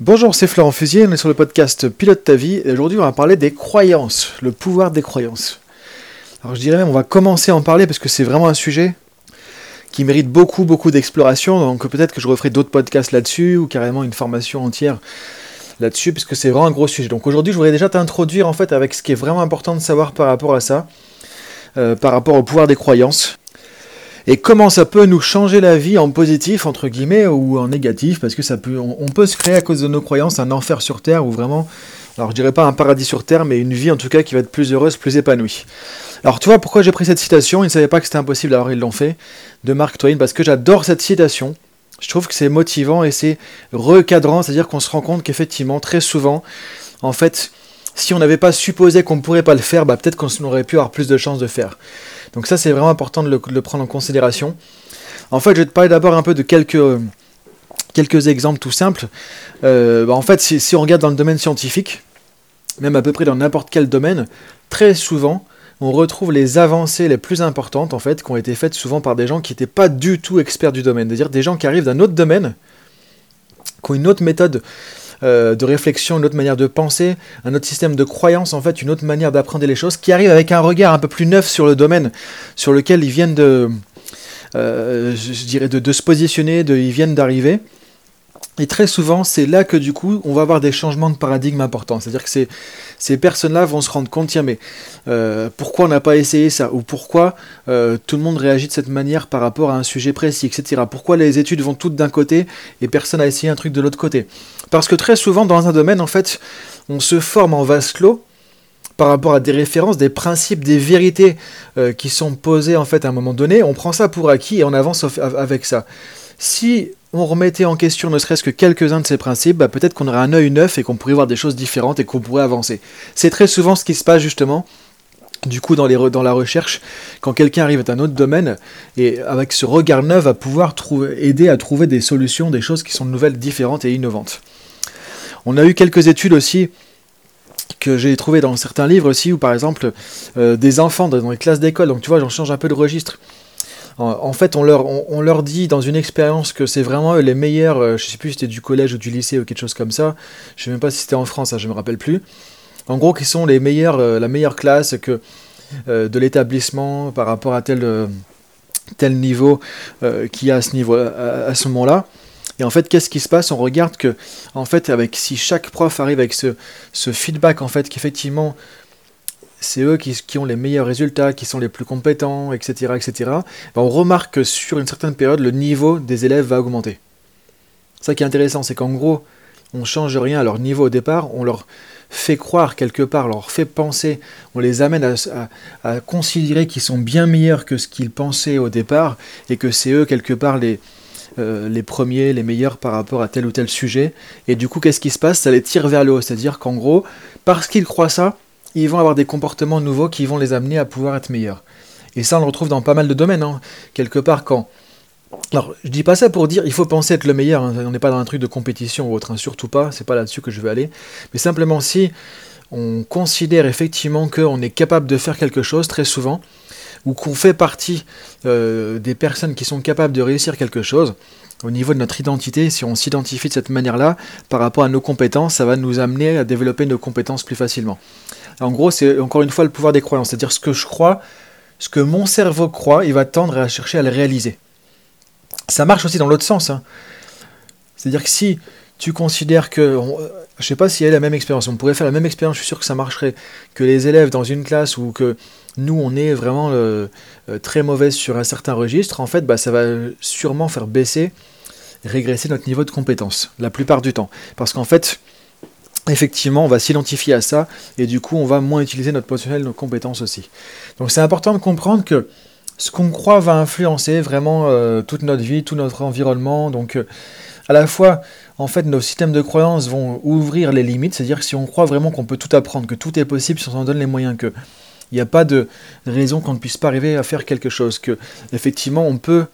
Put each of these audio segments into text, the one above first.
Bonjour, c'est Florent Fusier, on est sur le podcast Pilote ta vie et aujourd'hui on va parler des croyances, le pouvoir des croyances. Alors je dirais même on va commencer à en parler parce que c'est vraiment un sujet qui mérite beaucoup beaucoup d'exploration, donc peut-être que je referai d'autres podcasts là-dessus ou carrément une formation entière là-dessus parce que c'est vraiment un gros sujet. Donc aujourd'hui je voudrais déjà t'introduire en fait avec ce qui est vraiment important de savoir par rapport à ça, euh, par rapport au pouvoir des croyances et comment ça peut nous changer la vie en positif entre guillemets ou en négatif parce que ça peut on, peut se créer à cause de nos croyances un enfer sur terre ou vraiment alors je dirais pas un paradis sur terre mais une vie en tout cas qui va être plus heureuse plus épanouie. Alors tu vois pourquoi j'ai pris cette citation? Ils ne savaient pas que c'était impossible alors ils l'ont fait de Mark Twain parce que j'adore cette citation. Je trouve que c'est motivant et c'est recadrant c'est à dire qu'on se rend compte qu'effectivement très souvent en fait si on n'avait pas supposé qu'on ne pourrait pas le faire, bah, peut-être qu'on aurait pu avoir plus de chances de faire. Donc ça, c'est vraiment important de le, prendre en considération. En fait, je vais te parler d'abord un peu de quelques, quelques exemples tout simples. Euh, bah, en fait, si, on regarde dans le domaine scientifique, même à peu près dans n'importe quel domaine, très souvent, on retrouve les avancées les plus importantes, en fait, qui ont été faites souvent par des gens qui n'étaient pas du tout experts du domaine. C'est-à-dire des gens qui arrivent d'un autre domaine, qui ont une autre méthode euh, de réflexion, une autre manière de penser, un autre système de croyance, en fait, une autre manière d'apprendre les choses, qui arrive avec un regard un peu plus neuf sur le domaine sur lequel ils viennent de, euh, se positionner, de, ils viennent d'arriver. Et très souvent, c'est là que du coup, on va avoir des changements de paradigme importants. C'est-à-dire que ces, personnes-là vont se rendre compte, tiens, mais euh, pourquoi on n'a pas essayé ça? Ou pourquoi tout le monde réagit de cette manière par rapport à un sujet précis, etc. Pourquoi les études vont toutes d'un côté et personne n'a essayé un truc de l'autre côté? Parce que très souvent, dans un domaine, en fait, on se forme en vase clos par rapport à des références, des principes, des vérités euh, qui sont posées en fait à un moment donné, on prend ça pour acquis et on avance avec ça. Si on remettait en question ne serait-ce que quelques-uns de ces principes, bah, peut-être qu'on aurait un œil neuf et qu'on pourrait voir des choses différentes et qu'on pourrait avancer. C'est très souvent ce qui se passe justement du coup dans, la recherche, quand quelqu'un arrive à un autre domaine, et avec ce regard neuf va pouvoir aider à trouver des solutions, des choses qui sont nouvelles, différentes et innovantes. On a eu quelques études aussi que j'ai trouvées dans certains livres aussi, où par exemple euh, des enfants dans les classes d'école, donc tu vois j'en change un peu de registre, en fait, on leur, dit dans une expérience que c'est vraiment les meilleurs, euh, je sais plus si c'était du collège ou du lycée ou quelque chose comme ça, je sais même pas si c'était en France, hein, je me rappelle plus. En gros, qui sont les meilleurs, euh, la meilleure classe que, de l'établissement par rapport à tel, tel niveau qu'il y a à ce, niveau, à, ce moment-là. Et en fait, qu'est-ce qui se passe? On regarde que, en fait, avec si chaque prof arrive avec ce, feedback, en fait, qu'effectivement, c'est eux qui, ont les meilleurs résultats, qui sont les plus compétents, etc. etc. Ben, on remarque que sur une certaine période, le niveau des élèves va augmenter. Ça qui est intéressant, c'est qu'en gros, on change rien à leur niveau au départ, on leur fait croire quelque part, leur fait penser, on les amène à, considérer qu'ils sont bien meilleurs que ce qu'ils pensaient au départ, et que c'est eux quelque part les, euh, les premiers, les meilleurs par rapport à tel ou tel sujet. Et du coup, qu'est-ce qui se passe? Ça les tire vers le haut. C'est-à-dire qu'en gros, parce qu'ils croient ça, ils vont avoir des comportements nouveaux qui vont les amener à pouvoir être meilleurs. Et ça, on le retrouve dans pas mal de domaines. Hein. Quelque part, quand. Alors, je dis pas ça pour dire il faut penser être le meilleur. Hein. On n'est pas dans un truc de compétition ou autre, hein. surtout pas. C'est pas là-dessus que je veux aller. Mais simplement si on considère effectivement qu'on est capable de faire quelque chose très souvent, ou qu'on fait partie euh, des personnes qui sont capables de réussir quelque chose, au niveau de notre identité, si on s'identifie de cette manière-là, par rapport à nos compétences, ça va nous amener à développer nos compétences plus facilement. En gros, c'est encore une fois le pouvoir des croyances, c'est-à-dire ce que je crois, ce que mon cerveau croit, il va tendre à chercher à le réaliser. Ça marche aussi dans l'autre sens. Hein. C'est-à-dire que si tu considères que, je je sais pas s'il y a la même expérience, on pourrait faire la même expérience, je suis sûr que ça marcherait, que les élèves dans une classe ou que nous on est vraiment euh, euh, très mauvais sur un certain registre, en fait, bah, ça va sûrement faire baisser, régresser notre niveau de compétence, la plupart du temps. Parce qu'en fait, effectivement, on va s'identifier à ça et du coup, on va moins utiliser notre potentiel, nos compétences aussi. Donc, c'est important de comprendre que ce qu'on croit va influencer vraiment euh, toute notre vie, tout notre environnement. Donc, euh, à la fois, en fait, nos systèmes de croyances vont ouvrir les limites, c'est-à-dire que si on croit vraiment qu'on peut tout apprendre, que tout est possible, si on s'en donne les moyens, que il n'y a pas de raison qu'on ne puisse pas arriver à faire quelque chose, que effectivement, on peut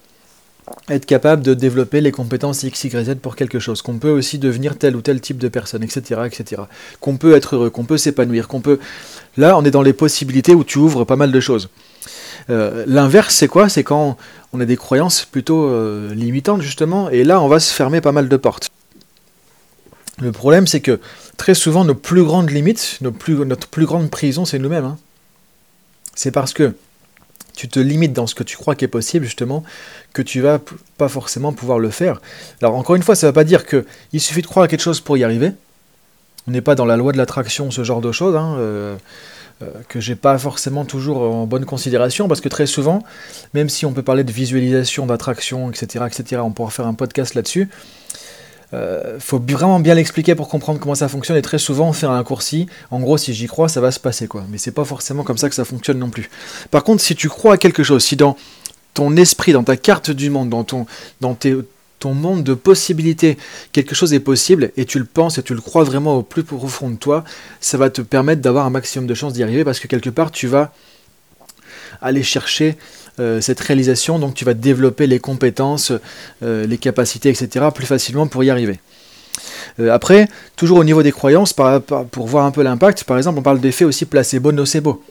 être capable de développer les compétences X, Y, Z pour quelque chose, qu'on peut aussi devenir tel ou tel type de personne, etc., etc., qu'on peut être heureux, qu'on peut s'épanouir, qu'on peut... Là, on est dans les possibilités où tu ouvres pas mal de choses. Euh, l'inverse, c'est quoi? C'est quand on a des croyances plutôt euh, limitantes, justement, et là, on va se fermer pas mal de portes. Le problème, c'est que très souvent, nos plus grandes limites, nos plus, notre plus grande prison, c'est nous-mêmes. Hein. C'est parce que tu te limites dans ce que tu crois qui est possible, justement, que tu vas pas forcément pouvoir le faire. Alors, encore une fois, ça ne veut pas dire qu'il suffit de croire à quelque chose pour y arriver. On n'est pas dans la loi de l'attraction, ce genre de choses, hein, euh, euh, que j'ai pas forcément toujours en bonne considération, parce que très souvent, même si on peut parler de visualisation, d'attraction, etc., etc., on pourra faire un podcast là-dessus, euh, faut vraiment bien l'expliquer pour comprendre comment ça fonctionne et très souvent on fait un raccourci. En gros, si j'y crois, ça va se passer quoi. Mais c'est pas forcément comme ça que ça fonctionne non plus. Par contre, si tu crois à quelque chose, si dans ton esprit, dans ta carte du monde, dans ton, dans ton monde de possibilités, quelque chose est possible et tu le penses et tu le crois vraiment au plus profond de toi, ça va te permettre d'avoir un maximum de chances d'y arriver parce que quelque part tu vas aller chercher euh, cette réalisation, donc tu vas développer les compétences, euh, les capacités, etc. plus facilement pour y arriver. Euh, après, toujours au niveau des croyances, pour voir un peu l'impact, par exemple, on parle d'effet aussi placebo-nocebo.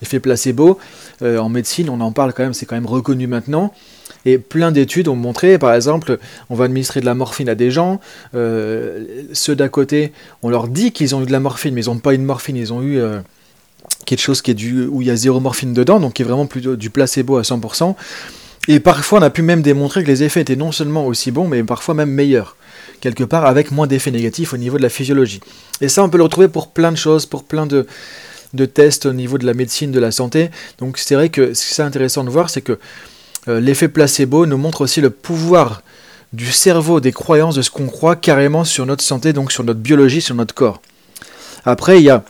Effet placebo, en médecine, on en parle quand même, c'est quand même reconnu maintenant. Et plein d'études ont montré, par exemple, on va administrer de la morphine à des gens, ceux d'à côté, on leur dit qu'ils ont eu de la morphine, mais ils n'ont pas eu de morphine, ils ont eu quelque chose qui est du, où il y a zéro morphine dedans, donc qui est vraiment plutôt du placebo à 100%. Et parfois, on a pu même démontrer que les effets étaient non seulement aussi bons, mais parfois même meilleurs, quelque part avec moins d'effets négatifs au niveau de la physiologie. Et ça, on peut le retrouver pour plein de choses, pour plein de, de tests au niveau de la médecine, de la santé. Donc c'est vrai que ce qui est intéressant de voir, c'est que euh, l'effet placebo nous montre aussi le pouvoir du cerveau, des croyances, de ce qu'on croit carrément sur notre santé, donc sur notre biologie, sur notre corps. Après, il y a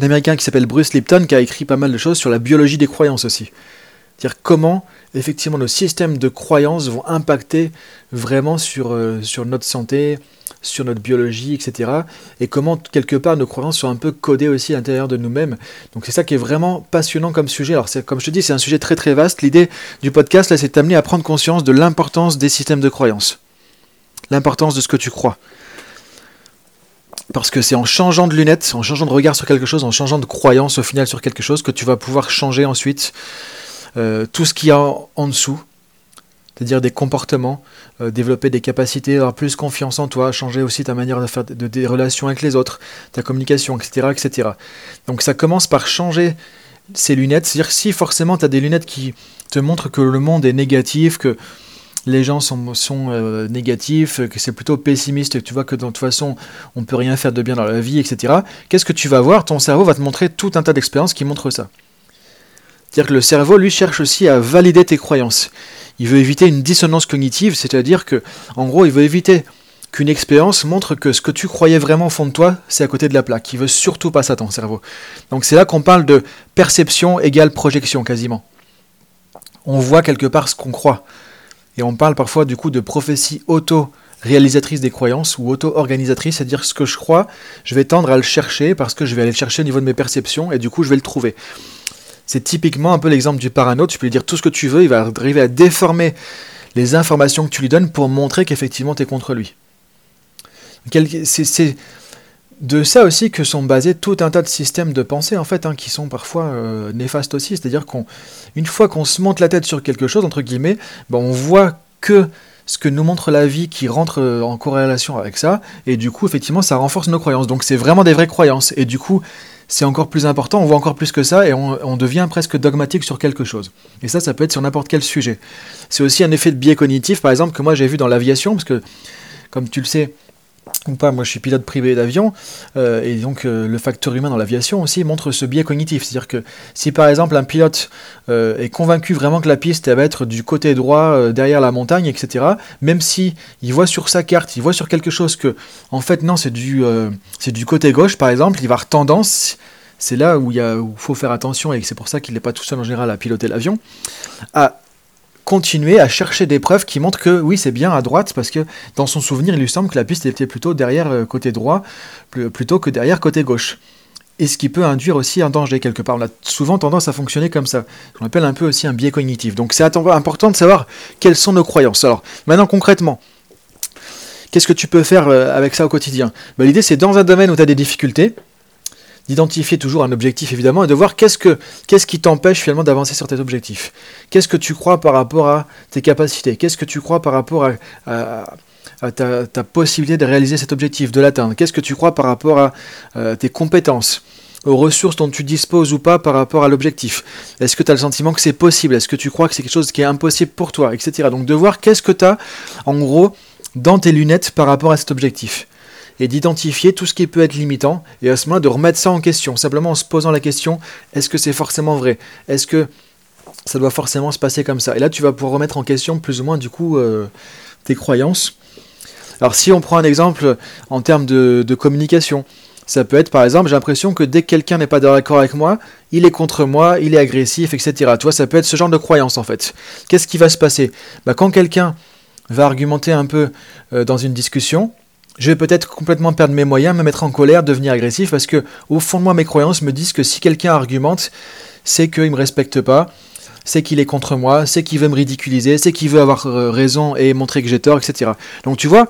un américain qui s'appelle Bruce Lipton qui a écrit pas mal de choses sur la biologie des croyances aussi. C'est-à-dire comment effectivement nos systèmes de croyances vont impacter vraiment sur, euh, sur notre santé, sur notre biologie, etc. Et comment quelque part nos croyances sont un peu codées aussi à l'intérieur de nous-mêmes. Donc c'est ça qui est vraiment passionnant comme sujet. Alors comme je te dis, c'est un sujet très très vaste. L'idée du podcast, là, c'est d'amener à prendre conscience de l'importance des systèmes de croyances. L'importance de ce que tu crois. Parce que c'est en changeant de lunettes, en changeant de regard sur quelque chose, en changeant de croyance au final sur quelque chose, que tu vas pouvoir changer ensuite euh, tout ce qu'il y a en, dessous, c'est-à-dire des comportements, euh, développer des capacités, avoir plus confiance en toi, changer aussi ta manière de faire des relations avec les autres, ta communication, etc., etc. Donc ça commence par changer ces lunettes, c'est-à-dire si forcément tu as des lunettes qui te montrent que le monde est négatif, que les gens sont, sont euh, négatifs, que c'est plutôt pessimiste, que tu vois que de toute façon on peut rien faire de bien dans la vie, etc. Qu'est-ce que tu vas voir? Ton cerveau va te montrer tout un tas d'expériences qui montrent ça. C'est-à-dire que le cerveau, lui, cherche aussi à valider tes croyances. Il veut éviter une dissonance cognitive, c'est-à-dire que, en gros, il veut éviter qu'une expérience montre que ce que tu croyais vraiment au fond de toi, c'est à côté de la plaque. Il veut surtout pas ça, ton cerveau. Donc c'est là qu'on parle de perception égale projection, quasiment. On voit quelque part ce qu'on croit. Et on parle parfois du coup de prophétie auto-réalisatrice des croyances ou auto-organisatrice, c'est-à-dire ce que je crois, je vais tendre à le chercher parce que je vais aller le chercher au niveau de mes perceptions et du coup je vais le trouver. C'est typiquement un peu l'exemple du parano, tu peux lui dire tout ce que tu veux, il va arriver à déformer les informations que tu lui donnes pour montrer qu'effectivement tu es contre lui. C'est de ça aussi que sont basés tout un tas de systèmes de pensée en fait, hein, qui sont parfois euh, néfastes aussi. C'est-à-dire qu'une fois qu'on se monte la tête sur quelque chose entre guillemets, ben, on voit que ce que nous montre la vie qui rentre euh, en corrélation avec ça, et du coup effectivement ça renforce nos croyances. Donc c'est vraiment des vraies croyances, et du coup c'est encore plus important, on voit encore plus que ça, et on, on devient presque dogmatique sur quelque chose. Et ça, ça peut être sur n'importe quel sujet. C'est aussi un effet de biais cognitif, par exemple, que moi j'ai vu dans l'aviation, parce que comme tu le sais, ou pas, moi je suis pilote privé d'avion, euh, et donc euh, le facteur humain dans l'aviation aussi montre ce biais cognitif. C'est-à-dire que si par exemple un pilote euh, est convaincu vraiment que la piste elle va être du côté droit, derrière la montagne, etc., même si il voit sur sa carte, il voit sur quelque chose que, en fait, non, c'est du, c'est du côté gauche, par exemple, il va avoir tendance, c'est là où il faut faire attention, et c'est pour ça qu'il n'est pas tout seul en général à piloter l'avion, à continuer à chercher des preuves qui montrent que oui, c'est bien à droite, parce que dans son souvenir, il lui semble que la piste était plutôt derrière euh, côté droit, plutôt que derrière côté gauche. Et ce qui peut induire aussi un danger quelque part. On a souvent tendance à fonctionner comme ça. On appelle un peu aussi un biais cognitif. Donc c'est important de savoir quelles sont nos croyances. Alors maintenant concrètement, qu'est-ce que tu peux faire euh, avec ça au quotidien? Ben, L'idée c'est dans un domaine où tu as des difficultés, d'identifier toujours un objectif évidemment et de voir qu'est-ce, que, qu'est-ce qui t'empêche finalement d'avancer sur tes objectifs. Qu'est-ce que tu crois par rapport à tes capacités? Qu'est-ce que tu crois par rapport à, ta, possibilité de réaliser cet objectif, de l'atteindre? Qu'est-ce que tu crois par rapport à euh, tes compétences aux ressources dont tu disposes ou pas par rapport à l'objectif? Est-ce que tu as le sentiment que c'est possible? Est-ce que tu crois que c'est quelque chose qui est impossible pour toi? Etc. Donc de voir qu'est-ce que tu as en gros dans tes lunettes par rapport à cet objectif. Et d'identifier tout ce qui peut être limitant et à ce moment de remettre ça en question, simplement en se posant la question, est-ce que c'est forcément vrai? Est-ce que ça doit forcément se passer comme ça? Et là tu vas pouvoir remettre en question plus ou moins du coup euh, tes croyances. Alors si on prend un exemple en termes de, de communication, ça peut être par exemple, j'ai l'impression que dès que quelqu'un n'est pas d'accord avec moi, il est contre moi, il est agressif, etc. Tu vois, ça peut être ce genre de croyance en fait. Qu'est-ce qui va se passer? Bah, Quand quelqu'un va argumenter un peu euh, dans une discussion, je vais peut-être complètement perdre mes moyens, me mettre en colère, devenir agressif, parce que au fond de moi, mes croyances me disent que si quelqu'un argumente, c'est qu'il ne me respecte pas, c'est qu'il est contre moi, c'est qu'il veut me ridiculiser, c'est qu'il veut avoir euh, raison et montrer que j'ai tort, etc. Donc tu vois,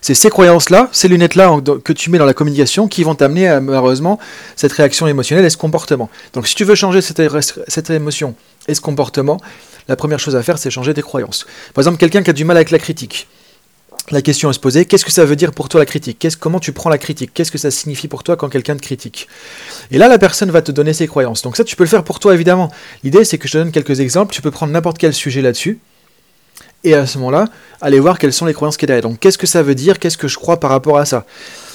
c'est ces croyances-là, ces lunettes-là que tu mets dans la communication qui vont t'amener à, malheureusement, cette réaction émotionnelle et ce comportement. Donc si tu veux changer cette, cette émotion et ce comportement, la première chose à faire, c'est changer tes croyances. Par exemple, quelqu'un qui a du mal avec la critique. La question est se poser, qu'est-ce que ça veut dire pour toi la critique? Comment tu prends la critique? Qu'est-ce que ça signifie pour toi quand quelqu'un te critique? Et là, la personne va te donner ses croyances. Donc ça, tu peux le faire pour toi, évidemment. L'idée, c'est que je te donne quelques exemples. Tu peux prendre n'importe quel sujet là-dessus et à ce moment-là, aller voir quelles sont les croyances qu'il y derrière. Donc qu'est-ce que ça veut dire? Qu'est-ce que je crois par rapport à ça?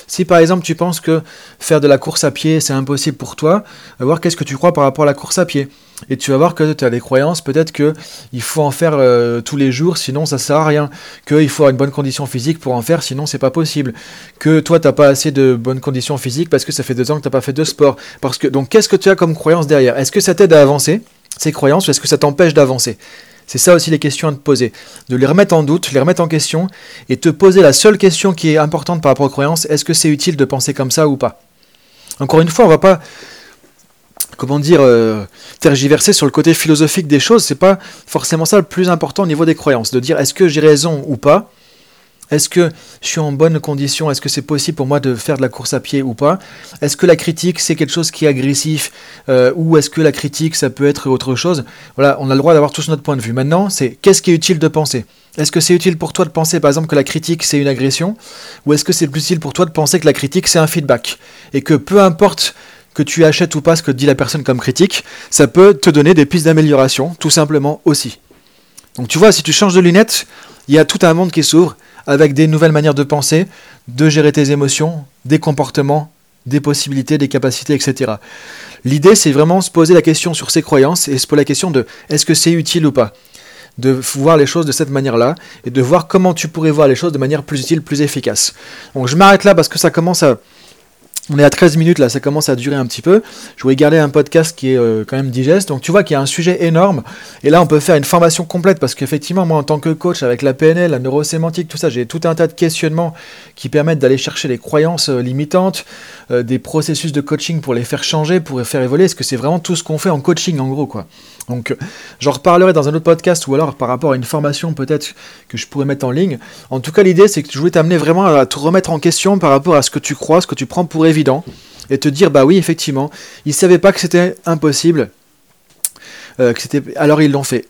Si par exemple tu penses que faire de la course à pied c'est impossible pour toi, voir qu'est-ce que tu crois par rapport à la course à pied. Et tu vas voir que tu as des croyances, peut-être qu'il faut en faire euh, tous les jours, sinon ça sert à rien. Qu'il faut avoir une bonne condition physique pour en faire, sinon c'est pas possible. Que toi t'as pas assez de bonnes conditions physiques parce que ça fait deux ans que t'as pas fait de sport. Parce que donc qu'est-ce que tu as comme croyance derrière? Est-ce que ça t'aide à avancer ces croyances ou est-ce que ça t'empêche d'avancer? C'est ça aussi les questions à te poser. De les remettre en doute, les remettre en question, et te poser la seule question qui est importante par rapport aux croyances, est-ce que c'est utile de penser comme ça ou pas? Encore une fois, on va pas comment dire, euh, tergiverser sur le côté philosophique des choses, c'est pas forcément ça le plus important au niveau des croyances, de dire est-ce que j'ai raison ou pas, est-ce que je suis en bonne condition? Est-ce que c'est possible pour moi de faire de la course à pied ou pas? Est-ce que la critique, c'est quelque chose qui est agressif euh, Ou est-ce que la critique, ça peut être autre chose? Voilà, on a le droit d'avoir tous notre point de vue. Maintenant, c'est qu'est-ce qui est utile de penser? Est-ce que c'est utile pour toi de penser, par exemple, que la critique, c'est une agression? Ou est-ce que c'est plus utile pour toi de penser que la critique, c'est un feedback? Et que peu importe que tu achètes ou pas ce que dit la personne comme critique, ça peut te donner des pistes d'amélioration, tout simplement aussi. Donc tu vois, si tu changes de lunettes, il y a tout un monde qui s'ouvre avec des nouvelles manières de penser, de gérer tes émotions, des comportements, des possibilités, des capacités, etc. L'idée, c'est vraiment se poser la question sur ses croyances et se poser la question de est-ce que c'est utile ou pas? De voir les choses de cette manière-là et de voir comment tu pourrais voir les choses de manière plus utile, plus efficace. Donc je m'arrête là parce que ça commence à, on est à 13 minutes là, ça commence à durer un petit peu. Je voulais garder un podcast qui est euh, quand même digeste. Donc tu vois qu'il y a un sujet énorme. Et là, on peut faire une formation complète parce qu'effectivement, moi en tant que coach avec la PNL, la neurosémantique, tout ça, j'ai tout un tas de questionnements qui permettent d'aller chercher les croyances euh, limitantes, euh, des processus de coaching pour les faire changer, pour les faire évoluer. Est-ce que c'est vraiment tout ce qu'on fait en coaching en gros quoi? Donc j'en reparlerai dans un autre podcast ou alors par rapport à une formation peut-être que je pourrais mettre en ligne. En tout cas l'idée c'est que je voulais t'amener vraiment à te remettre en question par rapport à ce que tu crois, ce que tu prends pour évident et te dire bah oui effectivement, ils savaient pas que c'était impossible, euh, que c'était alors ils l'ont fait.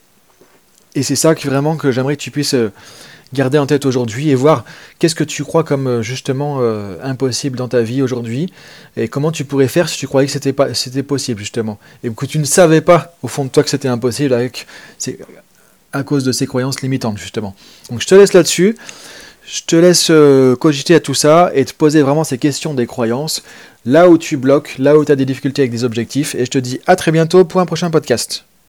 Et c'est ça que vraiment que j'aimerais que tu puisses euh, garder en tête aujourd'hui et voir qu'est-ce que tu crois comme euh, justement impossible dans ta vie aujourd'hui et comment tu pourrais faire si tu croyais que c'était pas c'était possible justement et que tu ne savais pas au fond de toi que c'était impossible avec c'est à cause de ces croyances limitantes justement. Donc je te laisse là-dessus. Je te laisse euh, cogiter à tout ça et te poser vraiment ces questions des croyances, là où tu bloques, là où tu as des difficultés avec des objectifs, et je te dis à très bientôt pour un prochain podcast.